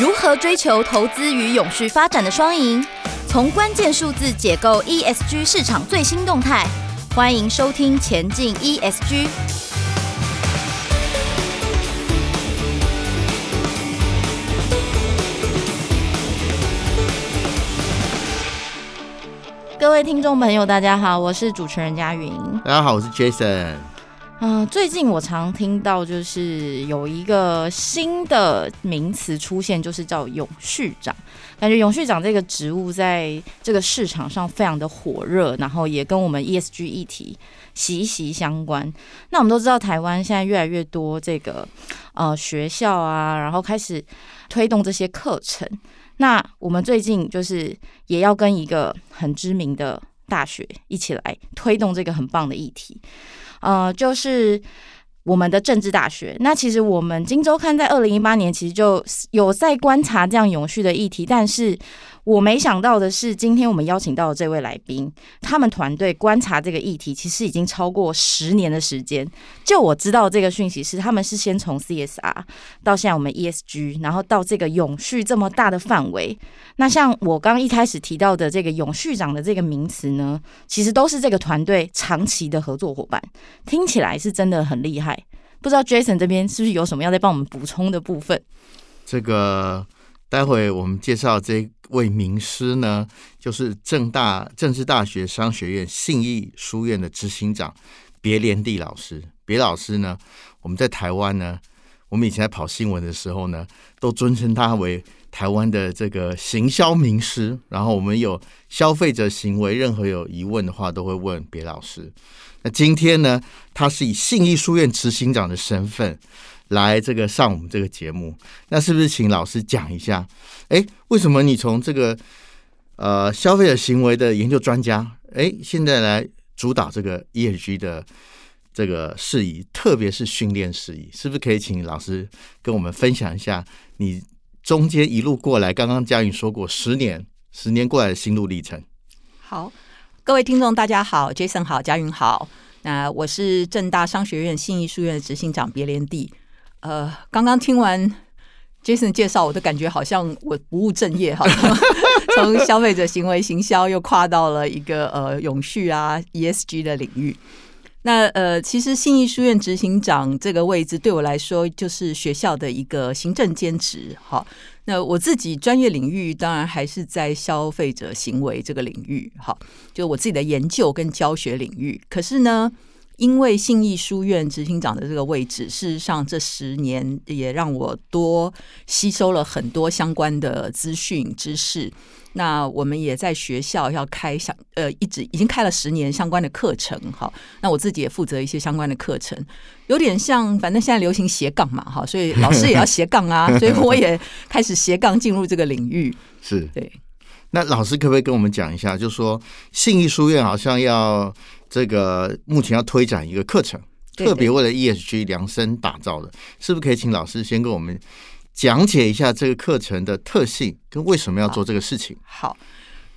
如何追求投资与永续发展的双赢？从关键数字解构 ESG 市场最新动态。欢迎收听《前进 ESG》。各位听众朋友，大家好，我是主持人佳云。大家好，我是 Jason。嗯、最近我常听到就是有一个新的名词出现，就是叫永续长。感觉永续长这个职务在这个市场上非常的火热，然后也跟我们 ESG 议题息息相关。那我们都知道，台湾现在越来越多这个呃学校啊，然后开始推动这些课程。那我们最近就是也要跟一个很知名的大学一起来推动这个很棒的议题，呃，就是我们的政治大学。那其实我们今周看在二零一八年其实就有在观察这样永续的议题，但是。我没想到的是，今天我们邀请到的这位来宾，他们团队观察这个议题，其实已经超过十年的时间。就我知道这个讯息是，他们是先从 CSR 到现在我们 ESG，然后到这个永续这么大的范围。那像我刚一开始提到的这个永续长的这个名词呢，其实都是这个团队长期的合作伙伴，听起来是真的很厉害。不知道 Jason 这边是不是有什么要再帮我们补充的部分？这个待会我们介绍这。位名师呢，就是政大政治大学商学院信义书院的执行长别连地老师。别老师呢，我们在台湾呢，我们以前在跑新闻的时候呢，都尊称他为台湾的这个行销名师。然后我们有消费者行为任何有疑问的话，都会问别老师。那今天呢，他是以信义书院执行长的身份。来这个上我们这个节目，那是不是请老师讲一下？哎，为什么你从这个呃消费者行为的研究专家，哎，现在来主导这个 ESG 的这个事宜，特别是训练事宜，是不是可以请老师跟我们分享一下你中间一路过来？刚刚佳云说过十年，十年过来的心路历程。好，各位听众大家好，Jason 好，佳云好，那我是正大商学院信义书院的执行长别连地。呃，刚刚听完 Jason 介绍，我都感觉好像我不务正业哈，从消费者行为行销又跨到了一个呃永续啊 ESG 的领域。那呃，其实信义书院执行长这个位置对我来说，就是学校的一个行政兼职。好，那我自己专业领域当然还是在消费者行为这个领域。好，就我自己的研究跟教学领域。可是呢，因为信义书院执行长的这个位置，事实上这十年也让我多吸收了很多相关的资讯知识。那我们也在学校要开相呃，一直已经开了十年相关的课程。哈，那我自己也负责一些相关的课程，有点像反正现在流行斜杠嘛，哈，所以老师也要斜杠啊，所以我也开始斜杠进入这个领域。是对。那老师可不可以跟我们讲一下，就是说信义书院好像要。这个目前要推展一个课程，特别为了 ESG 量身打造的，是不是可以请老师先跟我们讲解一下这个课程的特性跟为什么要做这个事情？好，好，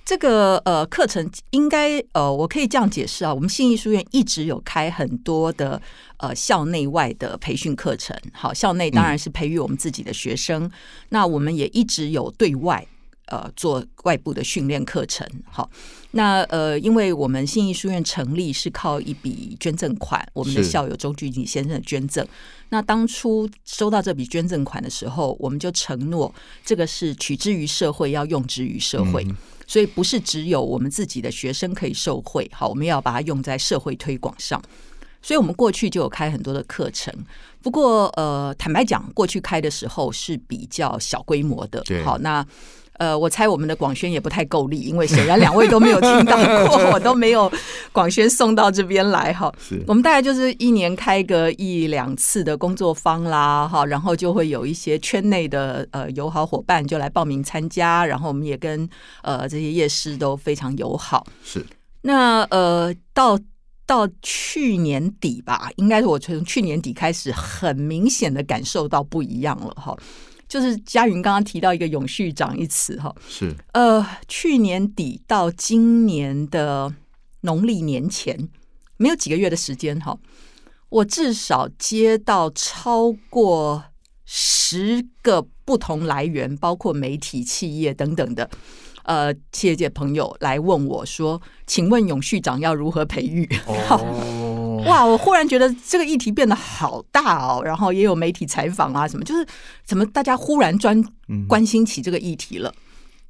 这个呃课程应该呃我可以这样解释啊，我们信义书院一直有开很多的呃校内外的培训课程，好，校内当然是培育我们自己的学生，嗯、那我们也一直有对外。呃，做外部的训练课程，好，那呃，因为我们信义书院成立是靠一笔捐赠款，我们的校友周俊景先生的捐赠。那当初收到这笔捐赠款的时候，我们就承诺这个是取之于社会，要用之于社会，嗯，所以不是只有我们自己的学生可以受惠，好，我们要把它用在社会推广上。所以我们过去就有开很多的课程，不过呃，坦白讲，过去开的时候是比较小规模的，好，那。呃，我猜我们的广宣也不太够力，因为显然两位都没有听到过，我都没有广宣送到这边来哈。是，我们大概就是一年开个一两次的工作坊啦，哈，然后就会有一些圈内的呃友好伙伴就来报名参加，然后我们也跟呃这些夜师都非常友好。是，那呃到到去年底吧，应该是我从去年底开始，很明显的感受到不一样了哈。就是佳云刚刚提到一个“永续长”一词哈，是。呃，去年底到今年的农历年前，没有几个月的时间哈，我至少接到超过十个不同来源，包括媒体、企业等等的，呃，企业界朋友来问我说：“请问永续长要如何培育？”哦，哇！我忽然觉得这个议题变得好大哦，然后也有媒体采访啊，什么就是怎么大家忽然专关心起这个议题了，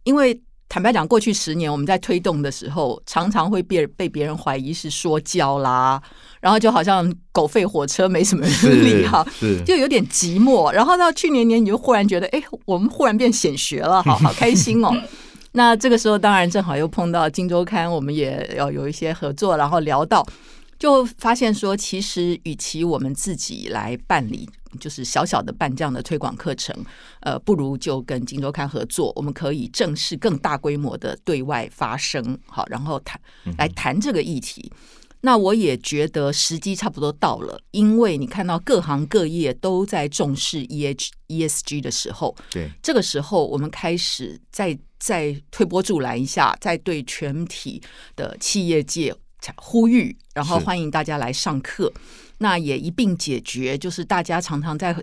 因为。坦白讲，过去十年我们在推动的时候，常常会被被别人怀疑是说教啦，然后就好像狗吠火车没什么人理哈，就有点寂寞。然后到去年年，你就忽然觉得，哎，我们忽然变显学了，好 好开心哦。那这个时候，当然正好又碰到《金周刊》，我们也要有一些合作，然后聊到，就发现说，其实与其我们自己来办理。就是小小的办这样的推广课程，呃，不如就跟《金周刊》合作，我们可以正式更大规模的对外发声，好，然后谈来谈这个议题。那我也觉得时机差不多到了，因为你看到各行各业都在重视 E H E S G 的时候，对，这个时候我们开始再再推波助澜一下，再对全体的企业界呼吁，然后欢迎大家来上课。那也一并解决，就是大家常常在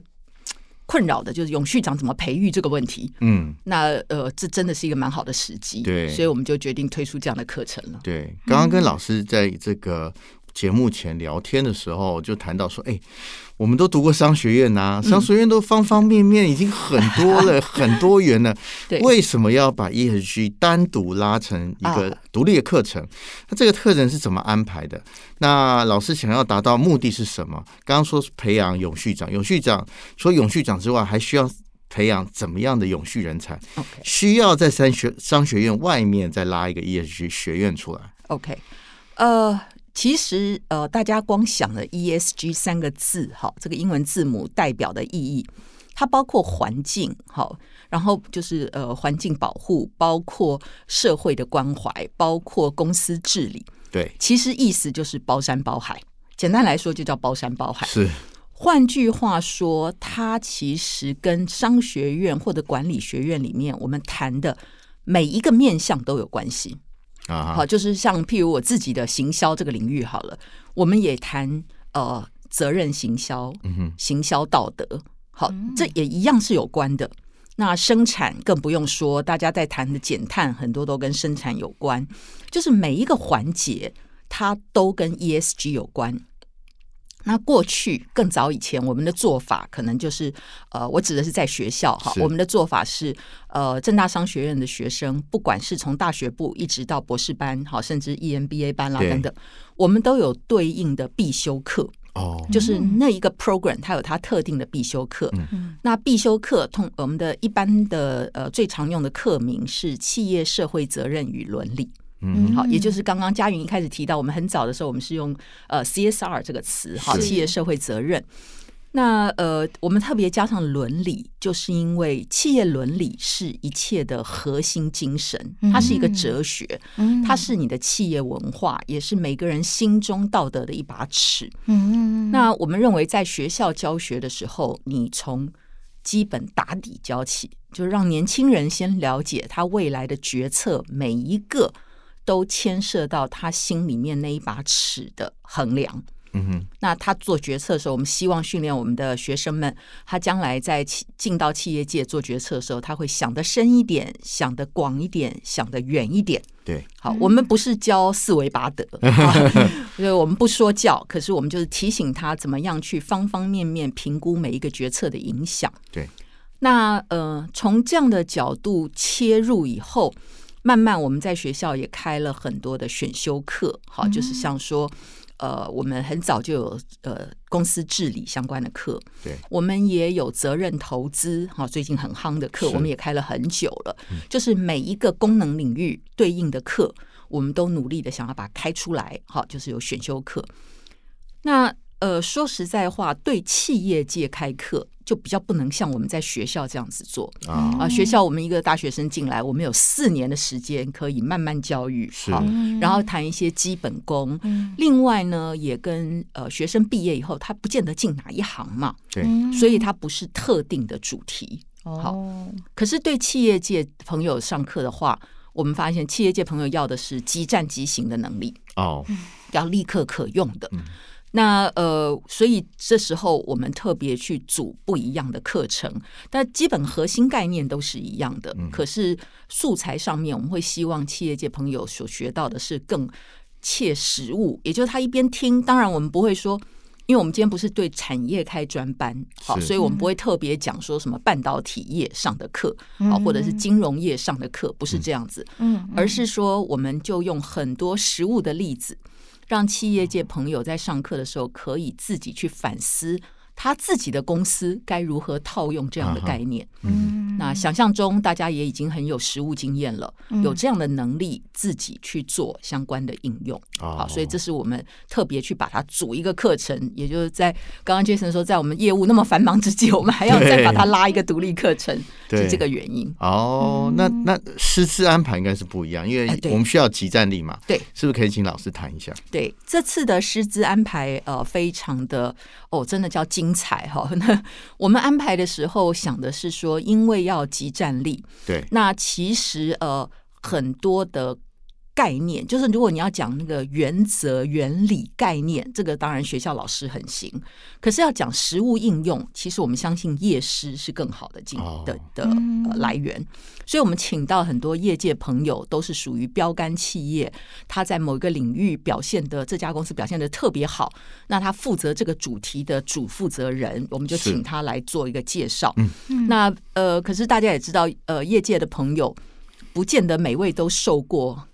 困扰的，就是永续长怎么培育这个问题。嗯，那呃，这真的是一个蛮好的时机。对，所以我们就决定推出这样的课程了。对，刚刚跟老师在这个节目前聊天的时候，就谈到说，哎。我们都读过商学院呐、啊，商学院都方方面面已经很多了，嗯、很多元了。对，为什么要把 ESG 单独拉成一个独立的课程？那、啊、这个课程是怎么安排的？那老师想要达到目的是什么？刚刚说是培养永续长，永续长除了永续长之外，还需要培养怎么样的永续人才.需要在商学商学院外面再拉一个 ESG 学院出来。OK，呃。其实，呃，大家光想了 ESG 三个字，哈，这个英文字母代表的意义，它包括环境，好，然后就是呃，环境保护，包括社会的关怀，包括公司治理，对，其实意思就是包山包海。简单来说，就叫包山包海。是，换句话说，它其实跟商学院或者管理学院里面我们谈的每一个面向都有关系。好，就是像譬如我自己的行销这个领域好了，我们也谈呃责任行销，嗯行销道德，好，这也一样是有关的。那生产更不用说，大家在谈的减碳，很多都跟生产有关，就是每一个环节它都跟 ESG 有关。那过去更早以前，我们的做法可能就是，呃，我指的是在学校哈，我们的做法是，呃，正大商学院的学生，不管是从大学部一直到博士班，好，甚至 EMBA 班啦等等，我们都有对应的必修课。哦，就是那一个 program 它有它特定的必修课，嗯，那必修课通我们的一般的呃最常用的课名是企业社会责任与伦理。嗯，好，也就是刚刚佳云一开始提到，我们很早的时候，我们是用呃 CSR 这个词，好，企业社会责任。那呃，我们特别加上伦理，就是因为企业伦理是一切的核心精神，它是一个哲学，它是你的企业文化，也是每个人心中道德的一把尺。嗯，那我们认为，在学校教学的时候，你从基本打底教起，就是让年轻人先了解他未来的决策每一个。都牵涉到他心里面那一把尺的衡量。嗯哼，那他做决策的时候，我们希望训练我们的学生们，他将来在进到企业界做决策的时候，他会想得深一点，想得广一点，想得远一点。对，好，我们不是教四维八德，因为我们不说教，可是我们就是提醒他怎么样去方方面面评估每一个决策的影响。对，那呃，从这样的角度切入以后。慢慢，我们在学校也开了很多的选修课，好，就是像说，呃，我们很早就有呃公司治理相关的课，对，我们也有责任投资，哈，最近很夯的课，我们也开了很久了，就是每一个功能领域对应的课，我们都努力的想要把它开出来，好，就是有选修课。那呃，说实在话，对企业界开课。就比较不能像我们在学校这样子做啊！啊，学校我们一个大学生进来，我们有四年的时间可以慢慢教育，好，然后谈一些基本功。另外呢，也跟呃学生毕业以后，他不见得进哪一行嘛，对，所以他不是特定的主题。好，可是对企业界朋友上课的话，我们发现企业界朋友要的是即战即行的能力哦，要立刻可用的。那呃，所以这时候我们特别去组不一样的课程，但基本核心概念都是一样的。嗯、可是素材上面，我们会希望企业界朋友所学到的是更切实物，也就是他一边听，当然我们不会说，因为我们今天不是对产业开专班，好，所以我们不会特别讲说什么半导体业上的课，好，或者是金融业上的课，不是这样子，嗯，而是说我们就用很多实物的例子。让企业界朋友在上课的时候可以自己去反思。他自己的公司该如何套用这样的概念？嗯，那想象中大家也已经很有实务经验了，嗯、有这样的能力自己去做相关的应用。哦、好，所以这是我们特别去把它组一个课程，也就是在刚刚 Jason 说，在我们业务那么繁忙之际，我们还要再把它拉一个独立课程，是这个原因。哦，那那师资安排应该是不一样，因为我们需要集战力嘛。对，是不是可以请老师谈一下？对，这次的师资安排呃，非常的哦，真的叫精。彩哈！那我们安排的时候想的是说，因为要集战力，对，那其实呃很多的。概念就是，如果你要讲那个原则、原理、概念，这个当然学校老师很行。可是要讲实物应用，其实我们相信业师是更好的进的的来源。所以，我们请到很多业界朋友，都是属于标杆企业，他在某一个领域表现的这家公司表现的特别好，那他负责这个主题的主负责人，我们就请他来做一个介绍。那呃，可是大家也知道，呃，业界的朋友不见得每位都受过。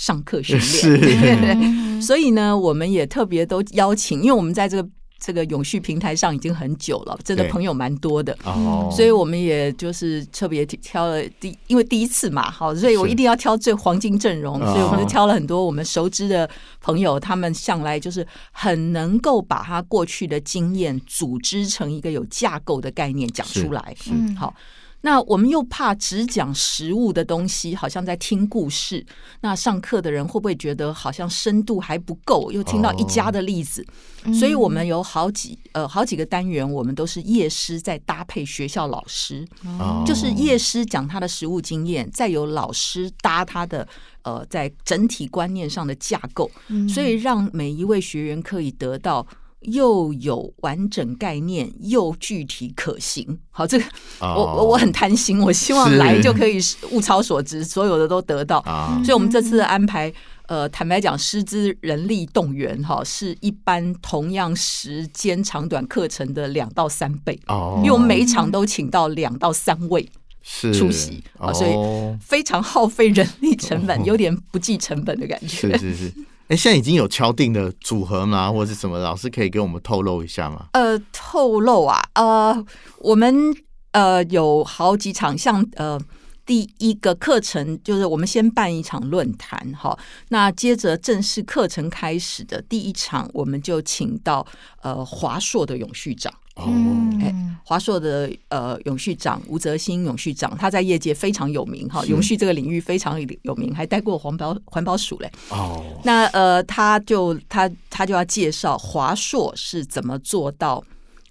上课训练，对对对，所以呢，我们也特别都邀请，因为我们在这个这个永续平台上已经很久了，真的朋友蛮多的，哦。所以我们也就是特别挑了第，因为第一次嘛，好，所以我一定要挑最黄金阵容，所以我们就挑了很多我们熟知的朋友，他们向来就是很能够把他过去的经验组织成一个有架构的概念讲出来，嗯，好。那我们又怕只讲实物的东西，好像在听故事。那上课的人会不会觉得好像深度还不够？又听到一家的例子，哦、所以我们有好几呃好几个单元，我们都是业师在搭配学校老师，哦、就是业师讲他的实物经验，再由老师搭他的呃在整体观念上的架构，嗯、所以让每一位学员可以得到。又有完整概念，又具体可行。好，这个、oh, 我我我很贪心，我希望来就可以物超所值，所有的都得到。Oh. 所以，我们这次的安排，呃，坦白讲，师资人力动员哈，是一般同样时间长短课程的两到三倍。哦，oh. 因为我们每一场都请到两到三位是出席啊，oh. 所以非常耗费人力成本，有点不计成本的感觉。是是是。哎，现在已经有敲定的组合吗？或者是什么？老师可以给我们透露一下吗？呃，透露啊，呃，我们呃有好几场，像呃第一个课程就是我们先办一场论坛，哈，那接着正式课程开始的第一场，我们就请到呃华硕的永续长。哦，哎，华硕的呃永续长吴泽新永续长，他在业界非常有名哈，永续这个领域非常有名，还待过环保环保署嘞。哦，那呃，他就他他就要介绍华硕是怎么做到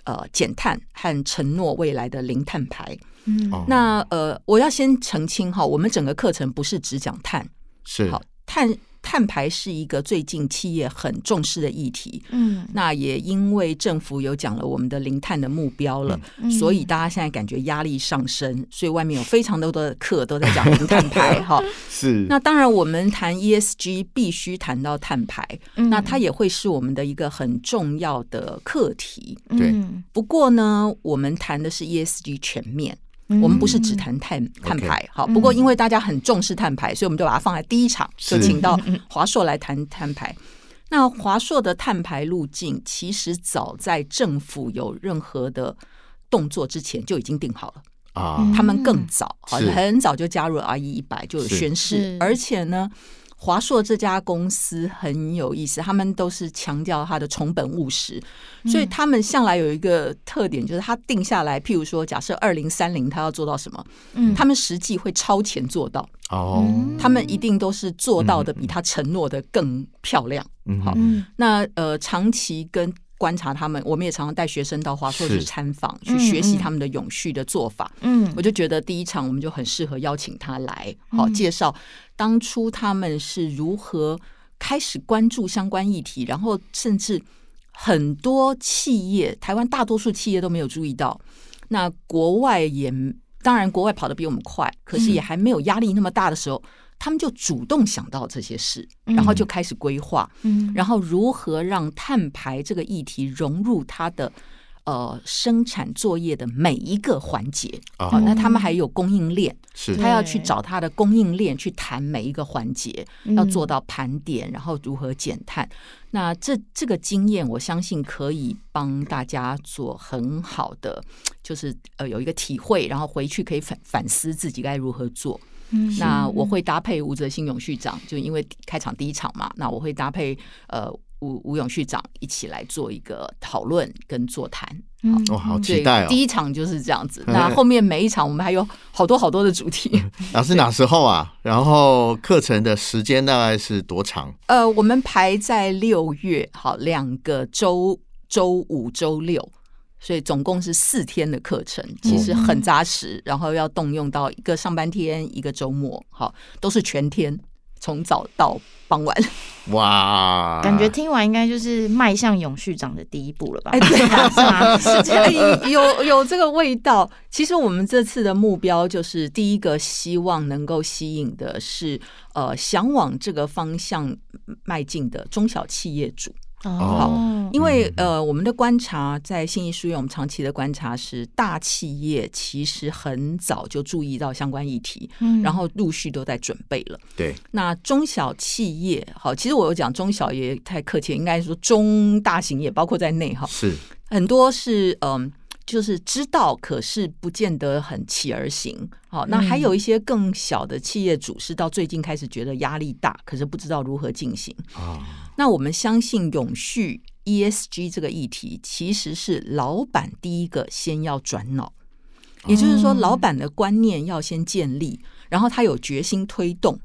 呃减碳和承诺未来的零碳排。嗯，那呃，我要先澄清哈，我们整个课程不是只讲碳，是。好碳。碳排是一个最近企业很重视的议题，嗯，那也因为政府有讲了我们的零碳的目标了，嗯、所以大家现在感觉压力上升，所以外面有非常多的课都在讲零碳排，哈，是。那当然，我们谈 ESG 必须谈到碳排，嗯、那它也会是我们的一个很重要的课题，对。不过呢，我们谈的是 ESG 全面。我们不是只谈碳碳排，好，不过因为大家很重视碳排，所以我们就把它放在第一场，就请到华硕来谈碳排。那华硕的碳排路径，其实早在政府有任何的动作之前就已经定好了啊，他们更早，很早就加入 RE 一百就有宣誓，而且呢。华硕这家公司很有意思，他们都是强调它的重本务实，所以他们向来有一个特点，就是他定下来，譬如说，假设二零三零他要做到什么，嗯，他们实际会超前做到。哦，他们一定都是做到的比他承诺的更漂亮。嗯，好，那呃，长期跟。观察他们，我们也常常带学生到华硕去参访，去学习他们的永续的做法。嗯，我就觉得第一场我们就很适合邀请他来，好介绍当初他们是如何开始关注相关议题，然后甚至很多企业，台湾大多数企业都没有注意到。那国外也当然，国外跑得比我们快，可是也还没有压力那么大的时候，嗯、他们就主动想到这些事，然后就开始规划，嗯、然后如何让碳排这个议题融入它的。呃，生产作业的每一个环节，好、哦哦，那他们还有供应链，是他要去找他的供应链去谈每一个环节，要做到盘点，然后如何减碳。嗯、那这这个经验，我相信可以帮大家做很好的，就是呃有一个体会，然后回去可以反反思自己该如何做。嗯，那我会搭配吴泽新永续长，就因为开场第一场嘛，那我会搭配呃。吴吴永续长一起来做一个讨论跟座谈，嗯，哦，好期待哦！第一场就是这样子，那后面每一场我们还有好多好多的主题。那是哪时候啊？然后课程的时间大概是多长？呃，我们排在六月，好，两个周，周五、周六，所以总共是四天的课程，其实很扎实。然后要动用到一个上半天，一个周末，好，都是全天。从早到傍晚，哇！感觉听完应该就是迈向永续长的第一步了吧？哎，对啊，是吗？是这样，有有这个味道。其实我们这次的目标就是第一个，希望能够吸引的是呃，想往这个方向迈进的中小企业主。哦，好，因为呃，我们的观察在信义书院，我们长期的观察是，大企业其实很早就注意到相关议题，嗯，然后陆续都在准备了。对，那中小企业，好，其实我有讲中小也太客气，应该说中大型也包括在内哈，是很多是嗯。就是知道，可是不见得很起而行。好，那还有一些更小的企业主是到最近开始觉得压力大，可是不知道如何进行。那我们相信永续 ESG 这个议题，其实是老板第一个先要转脑，也就是说，老板的观念要先建立，然后他有决心推动，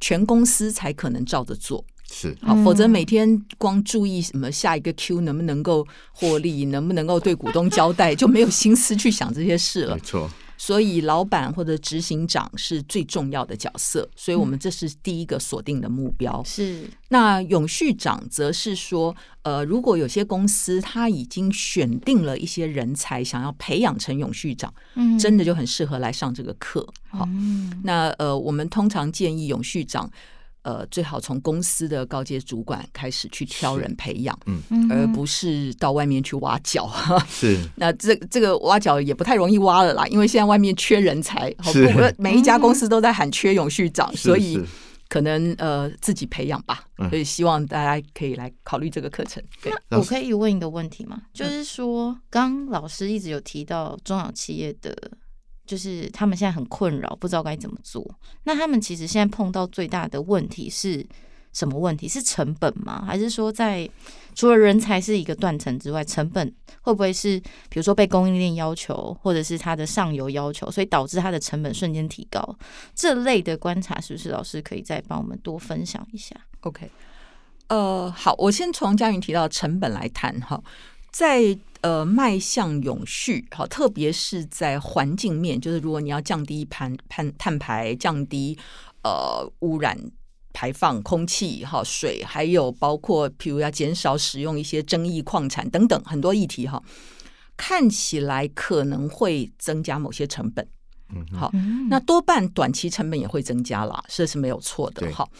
全公司才可能照着做。是。好，否则每天光注意什么下一个 Q 能不能够获利，能不能够对股东交代，就没有心思去想这些事了。没错，所以老板或者执行长是最重要的角色，所以我们这是第一个锁定的目标。是那永续长则是说，呃，如果有些公司他已经选定了一些人才，想要培养成永续长，嗯，真的就很适合来上这个课。好，那呃，我们通常建议永续长。呃，最好从公司的高阶主管开始去挑人培养，嗯，而不是到外面去挖角。是，那这这个挖角也不太容易挖了啦，因为现在外面缺人才，好，每一家公司都在喊缺永续长，所以可能呃自己培养吧。所以希望大家可以来考虑这个课程。对，我可以问一个问题吗？就是说，刚老师一直有提到中小企业的。就是他们现在很困扰，不知道该怎么做。那他们其实现在碰到最大的问题是什么问题？是成本吗？还是说在除了人才是一个断层之外，成本会不会是比如说被供应链要求，或者是它的上游要求，所以导致它的成本瞬间提高？这类的观察是不是老师可以再帮我们多分享一下？OK，呃，好，我先从佳云提到成本来谈哈，在。呃，迈向永续，好，特别是在环境面，就是如果你要降低碳碳碳排，降低呃污染排放，空气、哈水，还有包括譬如要减少使用一些争议矿产等等很多议题哈，看起来可能会增加某些成本，嗯，好，那多半短期成本也会增加啦，这是没有错的，好，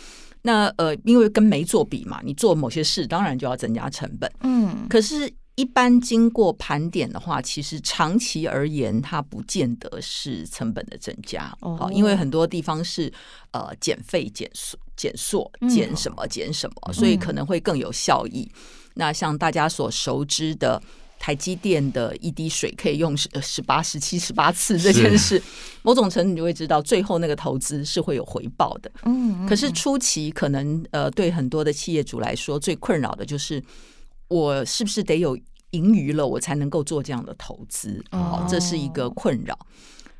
那呃，因为跟没做比嘛，你做某些事，当然就要增加成本，嗯，可是。一般经过盘点的话，其实长期而言，它不见得是成本的增加。哦，oh. 因为很多地方是呃减费、减塑、减缩、减什么、减什么，嗯、所以可能会更有效益。嗯、那像大家所熟知的台积电的一滴水可以用十十八、十七、十八次这件事，某种程度你就会知道，最后那个投资是会有回报的。嗯，可是初期可能呃，对很多的企业主来说，最困扰的就是我是不是得有。盈余了，我才能够做这样的投资，哦，这是一个困扰。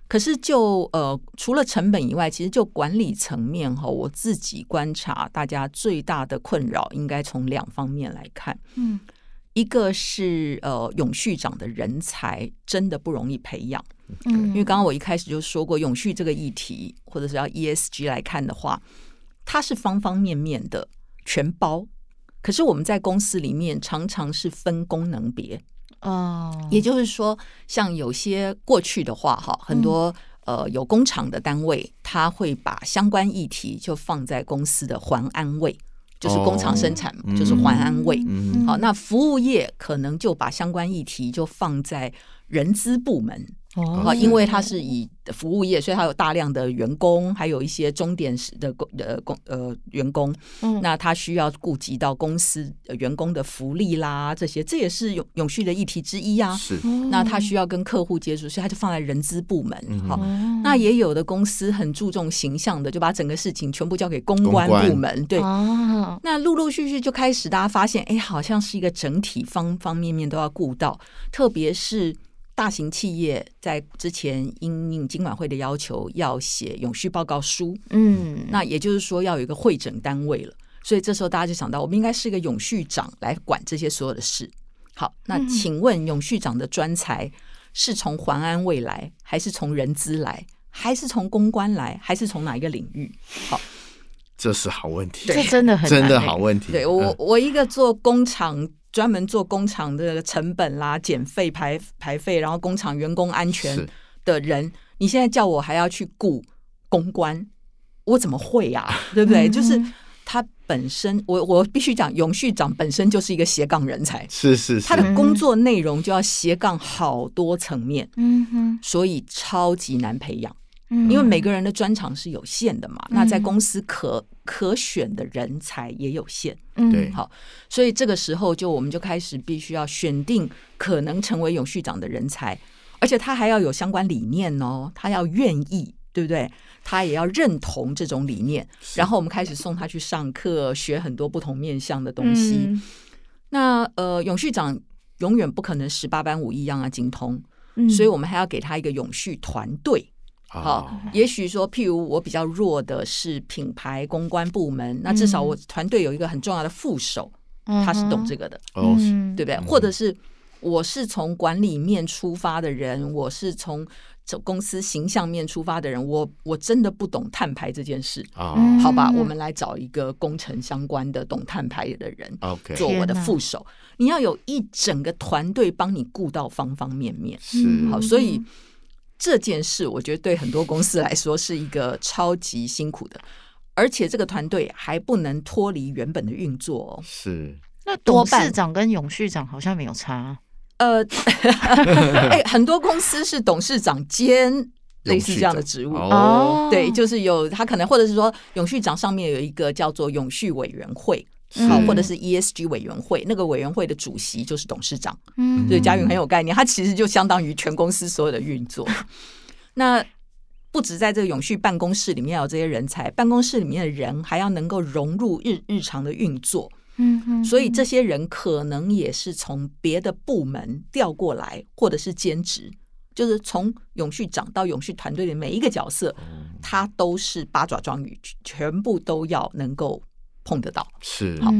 可是就呃，除了成本以外，其实就管理层面哈，我自己观察，大家最大的困扰应该从两方面来看。嗯，一个是呃，永续长的人才真的不容易培养。嗯，因为刚刚我一开始就说过，永续这个议题，或者是要 ESG 来看的话，它是方方面面的全包。可是我们在公司里面常常是分功能别。哦，也就是说，像有些过去的话，哈，很多、嗯、呃有工厂的单位，他会把相关议题就放在公司的环安位，就是工厂生产，哦、就是环安位。嗯、好，那服务业可能就把相关议题就放在人资部门。哦，因为它是以服务业，所以它有大量的员工，还有一些钟点式的工呃工呃员工。嗯，那他需要顾及到公司员工的福利啦，这些这也是永永续的议题之一啊。是，那他需要跟客户接触，所以他就放在人资部门。好，嗯，那也有的公司很注重形象的，就把整个事情全部交给公关部门。对，哦，那陆陆续续就开始大家发现，哎，好像是一个整体，方方面面都要顾到，特别是。大型企业在之前因应金管会的要求，要写永续报告书。嗯，那也就是说要有一个会诊单位了。所以这时候大家就想到，我们应该是一个永续长来管这些所有的事。好，那请问永续长的专才是从环安未来，还是从人资来，还是从公关来，还是从哪一个领域？好，这是好问题，这真的很真的好问题。对我，我一个做工厂。专门做工厂的成本啦、减费排排费，然后工厂员工安全的人，你现在叫我还要去雇公关，我怎么会呀、啊？对不对？嗯、就是他本身，我我必须讲，永续长本身就是一个斜杠人才，是是是，他的工作内容就要斜杠好多层面，嗯哼，所以超级难培养。因为每个人的专长是有限的嘛，嗯、那在公司可可选的人才也有限，对、嗯，好，所以这个时候就我们就开始必须要选定可能成为永续长的人才，而且他还要有相关理念哦，他要愿意，对不对？他也要认同这种理念，然后我们开始送他去上课，学很多不同面向的东西。嗯、那呃，永续长永远不可能十八般武艺样样精通，嗯、所以我们还要给他一个永续团队。好，也许说，譬如我比较弱的是品牌公关部门，那至少我团队有一个很重要的副手，他是懂这个的，对不对？或者是我是从管理面出发的人，我是从公司形象面出发的人，我我真的不懂碳排这件事，好吧？我们来找一个工程相关的懂碳排的人做我的副手。你要有一整个团队帮你顾到方方面面，是。好，所以。这件事，我觉得对很多公司来说是一个超级辛苦的，而且这个团队还不能脱离原本的运作哦。是，那董事长跟永续长好像没有差。呃，哎，很多公司是董事长兼类似这样的职务哦。对，就是有他可能，或者是说永续长上面有一个叫做永续委员会。好，或者是 ESG 委员会，那个委员会的主席就是董事长。嗯，所以佳云很有概念，他其实就相当于全公司所有的运作。那不止在这个永续办公室里面有这些人才，办公室里面的人还要能够融入日日常的运作。嗯嗯，所以这些人可能也是从别的部门调过来，或者是兼职，就是从永续长到永续团队的每一个角色，他都是八爪章鱼，全部都要能够。碰得到是好，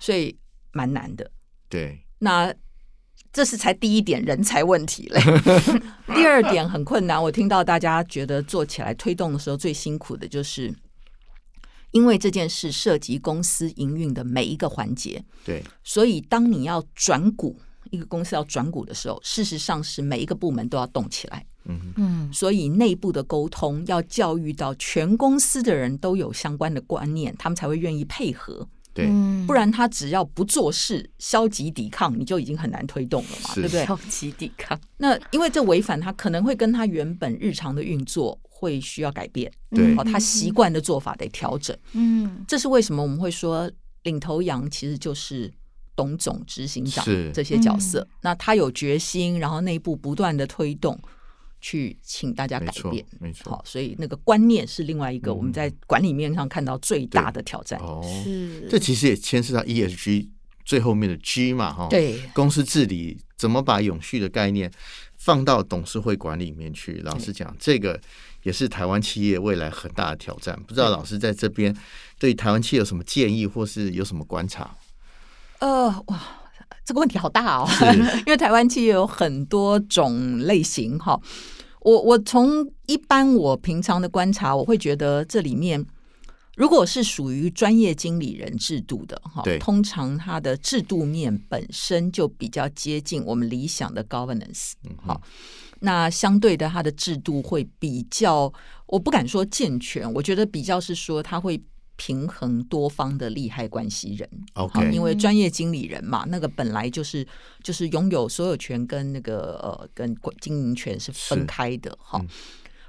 所以蛮难的。对，那这是才第一点人才问题嘞。第二点很困难，我听到大家觉得做起来推动的时候最辛苦的就是，因为这件事涉及公司营运的每一个环节。对，所以当你要转股，一个公司要转股的时候，事实上是每一个部门都要动起来。嗯嗯，所以内部的沟通要教育到全公司的人都有相关的观念，他们才会愿意配合。对，不然他只要不做事，消极抵抗，你就已经很难推动了嘛，对不对？消极抵抗，那因为这违反他可能会跟他原本日常的运作会需要改变，对，哦，他习惯的做法得调整。嗯，这是为什么我们会说领头羊其实就是董总、执行长是这些角色。那他有决心，然后内部不断的推动。去请大家改变，没错，好，所以那个观念是另外一个我们在管理面上看到最大的挑战。哦，是，这其实也牵涉到 ESG 最后面的 G 嘛，哈，对，公司治理怎么把永续的概念放到董事会管理里面去？老实讲，这个也是台湾企业未来很大的挑战。不知道老师在这边对台湾企业有什么建议，或是有什么观察？呃，哇，这个问题好大哦，因为台湾企业有很多种类型，哈。我我从一般我平常的观察，我会觉得这里面如果是属于专业经理人制度的哈，通常它的制度面本身就比较接近我们理想的 governance，好、嗯，那相对的它的制度会比较，我不敢说健全，我觉得比较是说它会平衡多方的利害关系人，OK，因为专业经理人嘛，那个本来就是就是拥有所有权跟那个呃跟经营权是分开的哈。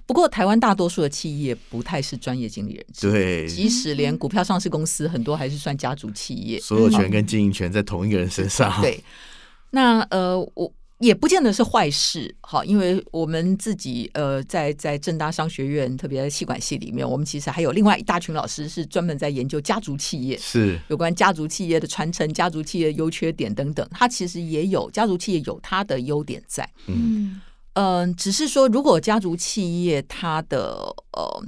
不过，台湾大多数的企业不太是专业经理人，对，即使连股票上市公司很多还是算家族企业，所有权跟经营权在同一个人身上。对，那呃，我也不见得是坏事，好，因为我们自己呃，在在正大商学院，特别在企管系里面，我们其实还有另外一大群老师是专门在研究家族企业，是有关家族企业的传承、家族企业的优缺点等等，它其实也有家族企业有它的优点在，嗯。嗯、呃，只是说，如果家族企业它的呃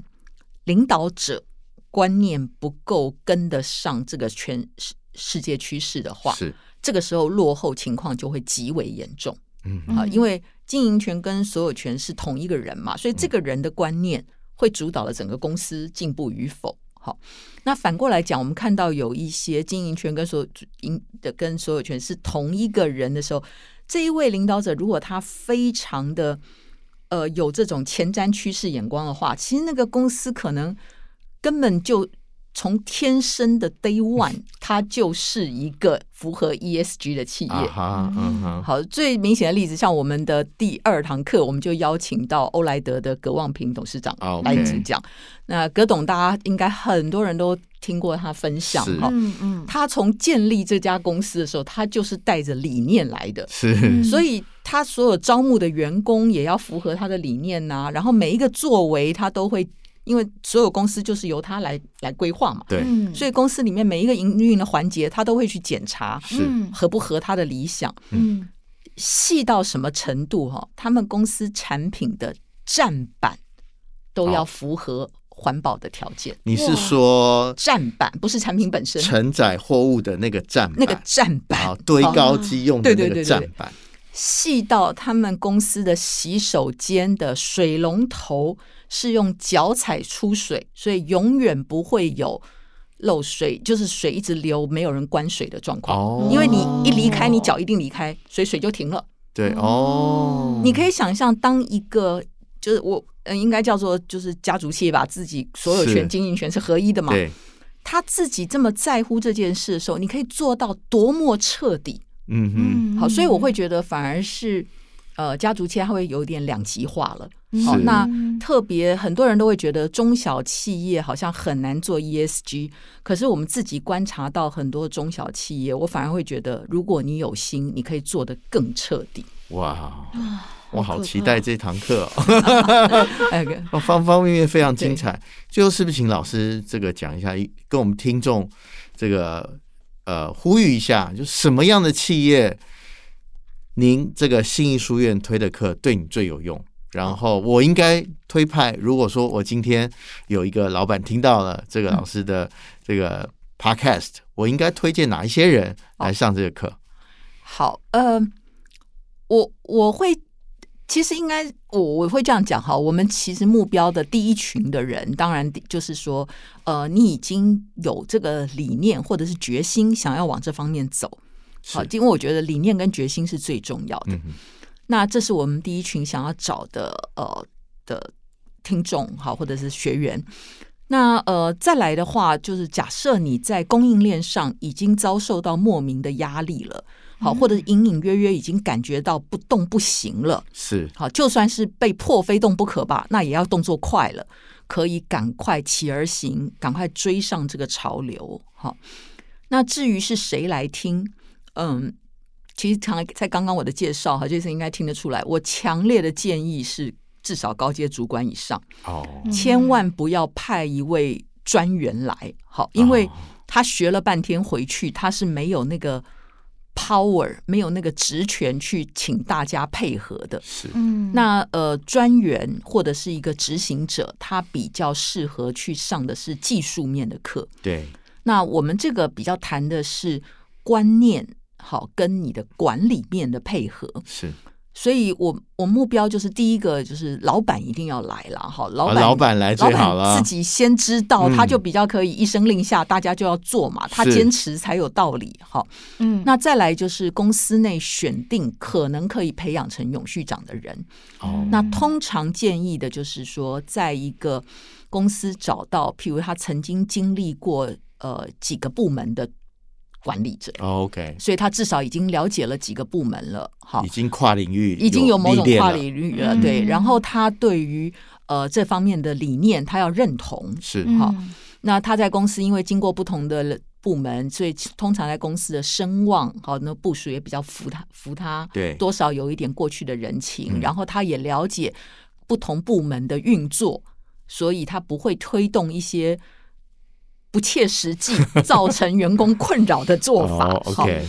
领导者观念不够跟得上这个全世世界趋势的话，是这个时候落后情况就会极为严重。嗯啊、呃，因为经营权跟所有权是同一个人嘛，所以这个人的观念会主导了整个公司进步与否。好，那反过来讲，我们看到有一些经营权跟所有赢的跟所有权是同一个人的时候。这一位领导者，如果他非常的呃有这种前瞻趋势眼光的话，其实那个公司可能根本就。从天生的 day one，它就是一个符合 ESG 的企业。Uh-huh, uh-huh. 好，最明显的例子，像我们的第二堂课，我们就邀请到欧莱德的葛望平董事长来主讲。Okay. 那葛董，大家应该很多人都听过他分享哈。嗯嗯，他从建立这家公司的时候，他就是带着理念来的。是，所以他所有招募的员工也要符合他的理念呐、啊。然后每一个作为，他都会。因为所有公司就是由他来来规划嘛，对，所以公司里面每一个营运的环节，他都会去检查，是。合不合他的理想，嗯，细到什么程度哈？他们公司产品的站板都要符合环保的条件。你是说站板不是产品本身，承载货物的那个站板，那个站板，堆高机用的那个站板，细到他们公司的洗手间的水龙头。是用脚踩出水，所以永远不会有漏水，就是水一直流，没有人关水的状况。哦，因为你一离开，你脚一定离开，所以水就停了。对哦，你可以想象，当一个就是我，嗯，应该叫做就是家族企业吧，自己所有权、经营权是合一的嘛。对，他自己这么在乎这件事的时候，你可以做到多么彻底。嗯哼，好，所以我会觉得反而是。呃，家族企业它会有点两极化了。好，那特别很多人都会觉得中小企业好像很难做 ESG，可是我们自己观察到很多中小企业，我反而会觉得，如果你有心，你可以做得更彻底。哇，我好期待这堂课哦，方方面面非常精彩。最后是不是请老师这个讲一下，跟我们听众这个呃呼吁一下，就什么样的企业？您这个信义书院推的课对你最有用，然后我应该推派。如果说我今天有一个老板听到了这个老师的这个 podcast，我应该推荐哪一些人来上这个课？好，呃，我我会其实应该我我会这样讲哈，我们其实目标的第一群的人，当然就是说，呃，你已经有这个理念或者是决心想要往这方面走。好，因为我觉得理念跟决心是最重要的。嗯、那这是我们第一群想要找的呃的听众，好，或者是学员。那呃再来的话，就是假设你在供应链上已经遭受到莫名的压力了，好，或者隐隐约约已经感觉到不动不行了，是好，就算是被迫非动不可吧，那也要动作快了，可以赶快起而行，赶快追上这个潮流。好，那至于是谁来听？嗯，其实常在刚刚我的介绍哈，这次应该听得出来。我强烈的建议是，至少高阶主管以上哦，千万不要派一位专员来，好，因为他学了半天回去，他是没有那个 power，没有那个职权去请大家配合的。是，嗯，那呃，专员或者是一个执行者，他比较适合去上的是技术面的课。对，那我们这个比较谈的是观念。好，跟你的管理面的配合是，所以我我目标就是第一个就是老板一定要来了哈，老板、哦、老板来最好了，自己先知道，他就比较可以一声令下，嗯、大家就要做嘛，他坚持才有道理哈。嗯，那再来就是公司内选定可能可以培养成永续长的人。哦，那通常建议的就是说，在一个公司找到，譬如他曾经经历过呃几个部门的。管理者，OK，所以他至少已经了解了几个部门了，好，已经跨领域，已经有某种跨领域了，了对。然后他对于呃这方面的理念，他要认同，是好。那他在公司因为经过不同的部门，所以通常在公司的声望，好，那部署也比较服他，服他，对，多少有一点过去的人情。然后他也了解不同部门的运作，所以他不会推动一些。不切实际，造成员工困扰的做法。哦、OK，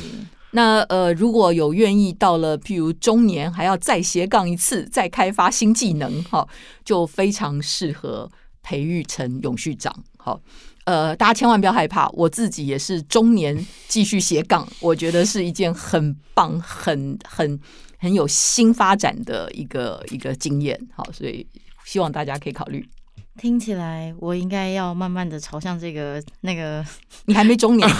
那呃，如果有愿意到了，譬如中年还要再斜杠一次，再开发新技能，哈，就非常适合培育成永续长。好，呃，大家千万不要害怕，我自己也是中年继续斜杠，我觉得是一件很棒、很很很有新发展的一个一个经验。好，所以希望大家可以考虑。听起来我应该要慢慢的朝向这个那个，你还没中年，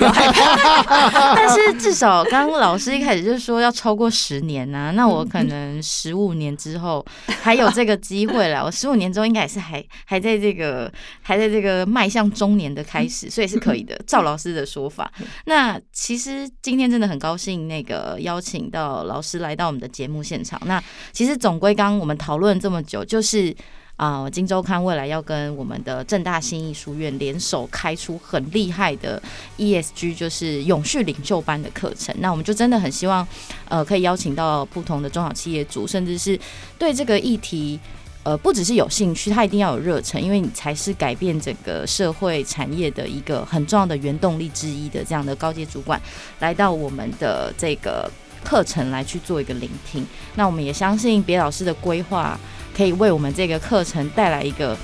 但是至少刚刚老师一开始就是说要超过十年呐、啊，那我可能十五年之后还有这个机会了。我十五年之后应该也是还还在这个还在这个迈向中年的开始，所以是可以的。赵老师的说法，那其实今天真的很高兴，那个邀请到老师来到我们的节目现场。那其实总归刚刚我们讨论这么久，就是。啊，呃，今周刊未来要跟我们的正大信义书院联手开出很厉害的 ESG，就是永续领袖班的课程。那我们就真的很希望，呃，可以邀请到不同的中小企业主，甚至是对这个议题，呃，不只是有兴趣，他一定要有热忱，因为你才是改变整个社会产业的一个很重要的原动力之一的这样的高阶主管，来到我们的这个课程来去做一个聆听。那我们也相信别老师的规划。可以为我们这个课程带来一个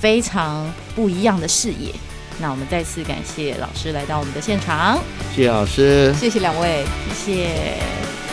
非常不一样的视野。那我们再次感谢老师来到我们的现场，谢谢老师，谢谢两位，谢谢。